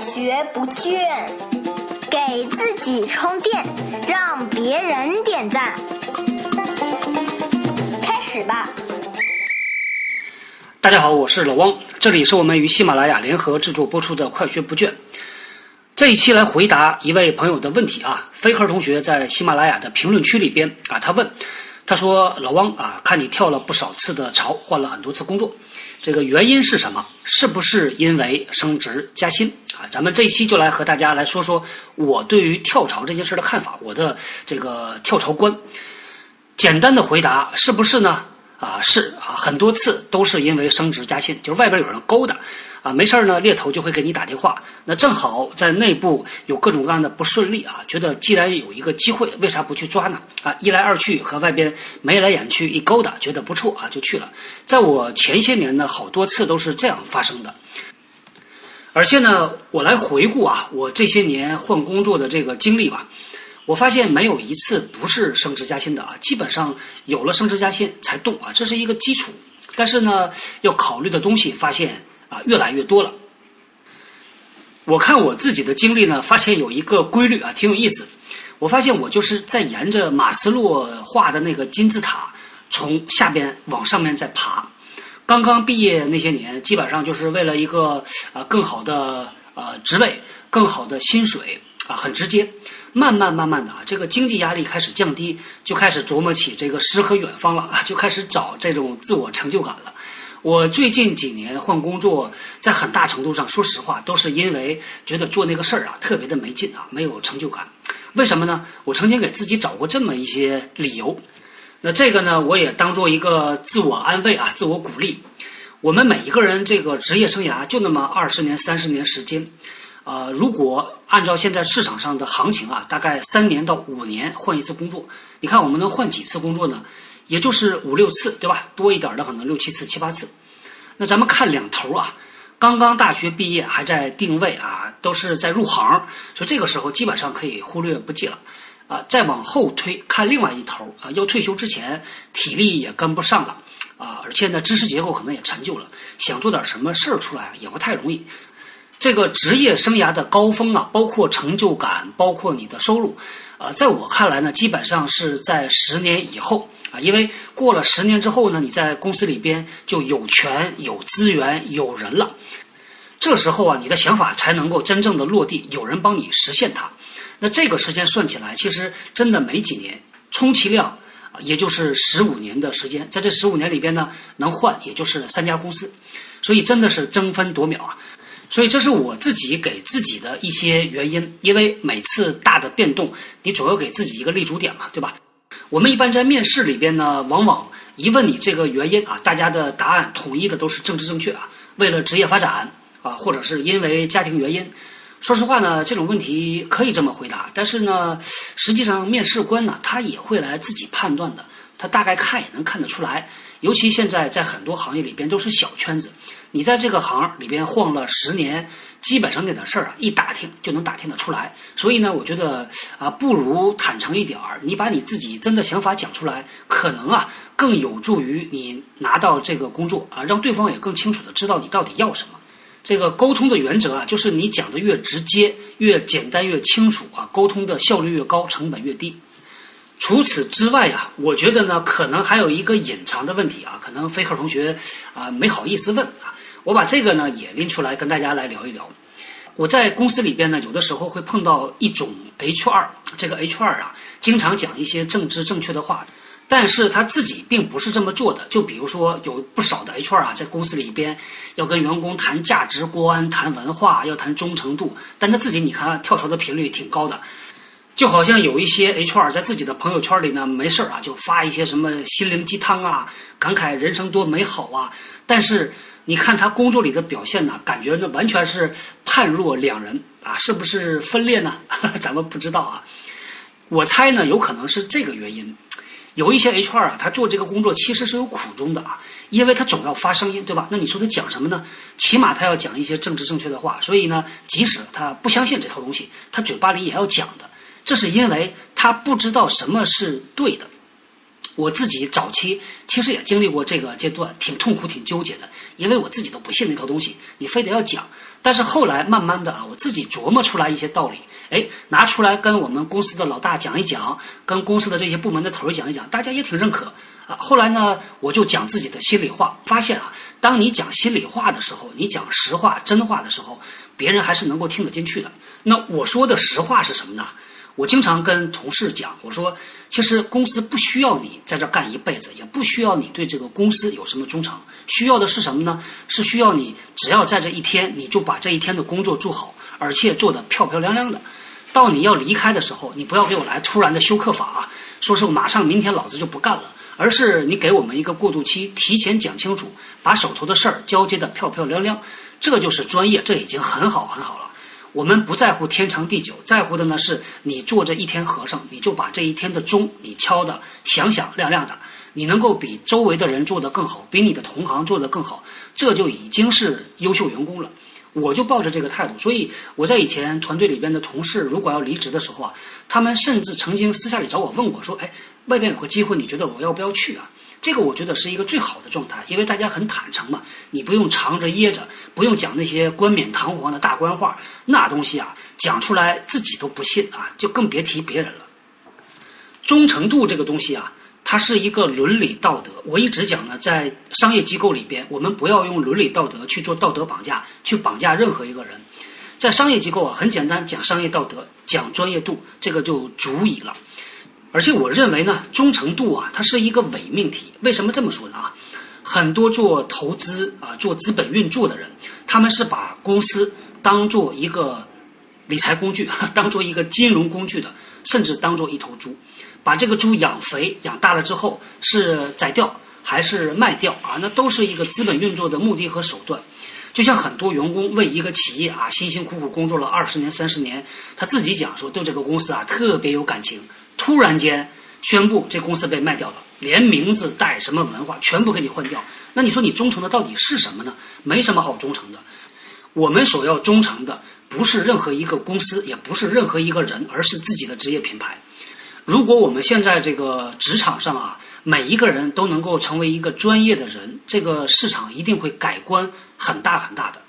学不倦，给自己充电，让别人点赞。开始吧。大家好，我是老汪，这里是我们与喜马拉雅联合制作播出的《快学不倦》。这一期来回答一位朋友的问题啊，飞科同学在喜马拉雅的评论区里边啊，他问，他说老汪啊，看你跳了不少次的槽，换了很多次工作，这个原因是什么？是不是因为升职加薪啊？咱们这一期就来和大家来说说我对于跳槽这件事的看法，我的这个跳槽观。简单的回答是不是呢？啊，是啊，很多次都是因为升职加薪，就是外边有人勾搭，啊，没事儿呢，猎头就会给你打电话。那正好在内部有各种各样的不顺利啊，觉得既然有一个机会，为啥不去抓呢？啊，一来二去和外边眉来眼去一勾搭，觉得不错啊，就去了。在我前些年呢，好多次都是这样发生的。而且呢，我来回顾啊，我这些年换工作的这个经历吧。我发现没有一次不是升职加薪的啊，基本上有了升职加薪才动啊，这是一个基础。但是呢，要考虑的东西发现啊越来越多了。我看我自己的经历呢，发现有一个规律啊，挺有意思。我发现我就是在沿着马斯洛画的那个金字塔，从下边往上面在爬。刚刚毕业那些年，基本上就是为了一个啊更好的呃职位、更好的薪水啊，很直接。慢慢慢慢的啊，这个经济压力开始降低，就开始琢磨起这个诗和远方了啊，就开始找这种自我成就感了。我最近几年换工作，在很大程度上，说实话，都是因为觉得做那个事儿啊，特别的没劲啊，没有成就感。为什么呢？我曾经给自己找过这么一些理由。那这个呢，我也当做一个自我安慰啊，自我鼓励。我们每一个人这个职业生涯就那么二十年、三十年时间。呃，如果按照现在市场上的行情啊，大概三年到五年换一次工作，你看我们能换几次工作呢？也就是五六次，对吧？多一点的可能六七次、七八次。那咱们看两头啊，刚刚大学毕业还在定位啊，都是在入行，所以这个时候基本上可以忽略不计了。啊，再往后推，看另外一头啊，要退休之前体力也跟不上了啊，而且呢，知识结构可能也陈旧了，想做点什么事儿出来也不太容易。这个职业生涯的高峰啊，包括成就感，包括你的收入，呃，在我看来呢，基本上是在十年以后啊，因为过了十年之后呢，你在公司里边就有权、有资源、有人了，这时候啊，你的想法才能够真正的落地，有人帮你实现它。那这个时间算起来，其实真的没几年，充其量也就是十五年的时间，在这十五年里边呢，能换也就是三家公司，所以真的是争分夺秒啊。所以这是我自己给自己的一些原因，因为每次大的变动，你总要给自己一个立足点嘛，对吧？我们一般在面试里边呢，往往一问你这个原因啊，大家的答案统一的都是政治正确啊，为了职业发展啊，或者是因为家庭原因。说实话呢，这种问题可以这么回答，但是呢，实际上面试官呢，他也会来自己判断的，他大概看也能看得出来。尤其现在在很多行业里边都是小圈子，你在这个行里边晃了十年，基本上那点事儿啊，一打听就能打听得出来。所以呢，我觉得啊，不如坦诚一点儿，你把你自己真的想法讲出来，可能啊更有助于你拿到这个工作啊，让对方也更清楚的知道你到底要什么。这个沟通的原则啊，就是你讲的越直接、越简单、越清楚啊，沟通的效率越高，成本越低。除此之外呀，我觉得呢，可能还有一个隐藏的问题啊，可能飞鹤同学啊没好意思问啊。我把这个呢也拎出来跟大家来聊一聊。我在公司里边呢，有的时候会碰到一种 HR，这个 HR 啊，经常讲一些政治正确的话，但是他自己并不是这么做的。就比如说，有不少的 HR 啊，在公司里边要跟员工谈价值观、谈文化、要谈忠诚度，但他自己你看跳槽的频率挺高的。就好像有一些 HR 在自己的朋友圈里呢，没事啊就发一些什么心灵鸡汤啊，感慨人生多美好啊。但是你看他工作里的表现呢，感觉那完全是判若两人啊，是不是分裂呢？咱们不知道啊。我猜呢，有可能是这个原因。有一些 HR 啊，他做这个工作其实是有苦衷的啊，因为他总要发声音，对吧？那你说他讲什么呢？起码他要讲一些政治正确的话。所以呢，即使他不相信这套东西，他嘴巴里也要讲的。这是因为他不知道什么是对的。我自己早期其实也经历过这个阶段，挺痛苦、挺纠结的，因为我自己都不信那套东西，你非得要讲。但是后来慢慢的啊，我自己琢磨出来一些道理，哎，拿出来跟我们公司的老大讲一讲，跟公司的这些部门的头儿讲一讲，大家也挺认可啊。后来呢，我就讲自己的心里话，发现啊，当你讲心里话的时候，你讲实话、真话的时候，别人还是能够听得进去的。那我说的实话是什么呢？我经常跟同事讲，我说，其实公司不需要你在这干一辈子，也不需要你对这个公司有什么忠诚，需要的是什么呢？是需要你只要在这一天，你就把这一天的工作做好，而且做得漂漂亮亮的。到你要离开的时候，你不要给我来突然的休克法啊，说是马上明天老子就不干了，而是你给我们一个过渡期，提前讲清楚，把手头的事儿交接得漂漂亮亮，这就是专业，这已经很好很好了。我们不在乎天长地久，在乎的呢是你做这一天和尚，你就把这一天的钟你敲得响响亮亮的，你能够比周围的人做得更好，比你的同行做得更好，这就已经是优秀员工了。我就抱着这个态度，所以我在以前团队里边的同事如果要离职的时候啊，他们甚至曾经私下里找我问我说：“哎，外边有个机会，你觉得我要不要去啊？”这个我觉得是一个最好的状态，因为大家很坦诚嘛，你不用藏着掖着，不用讲那些冠冕堂皇的大官话，那东西啊讲出来自己都不信啊，就更别提别人了。忠诚度这个东西啊，它是一个伦理道德。我一直讲呢，在商业机构里边，我们不要用伦理道德去做道德绑架，去绑架任何一个人。在商业机构啊，很简单，讲商业道德，讲专业度，这个就足以了。而且我认为呢，忠诚度啊，它是一个伪命题。为什么这么说呢？啊，很多做投资啊、做资本运作的人，他们是把公司当做一个理财工具，当做一个金融工具的，甚至当做一头猪，把这个猪养肥、养大了之后，是宰掉还是卖掉啊？那都是一个资本运作的目的和手段。就像很多员工为一个企业啊，辛辛苦苦工作了二十年、三十年，他自己讲说对这个公司啊特别有感情。突然间宣布这公司被卖掉了，连名字带什么文化全部给你换掉。那你说你忠诚的到底是什么呢？没什么好忠诚的。我们所要忠诚的不是任何一个公司，也不是任何一个人，而是自己的职业品牌。如果我们现在这个职场上啊，每一个人都能够成为一个专业的人，这个市场一定会改观很大很大的。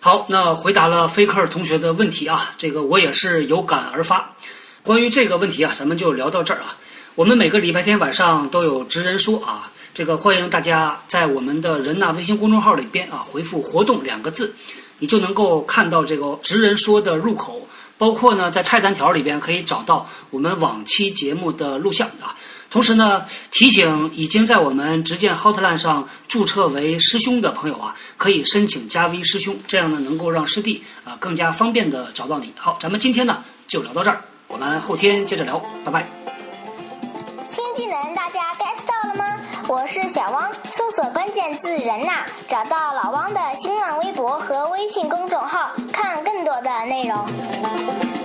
好，那回答了菲克尔同学的问题啊，这个我也是有感而发。关于这个问题啊，咱们就聊到这儿啊。我们每个礼拜天晚上都有职人说啊，这个欢迎大家在我们的人呐微信公众号里边啊回复“活动”两个字，你就能够看到这个职人说的入口，包括呢在菜单条里边可以找到我们往期节目的录像啊。同时呢，提醒已经在我们直见 Hotline 上注册为师兄的朋友啊，可以申请加 V 师兄，这样呢能够让师弟啊更加方便的找到你。好，咱们今天呢就聊到这儿。我们后天接着聊，拜拜。新技能大家 get 到了吗？我是小汪，搜索关键字“人呐”，找到老汪的新浪微博和微信公众号，看更多的内容。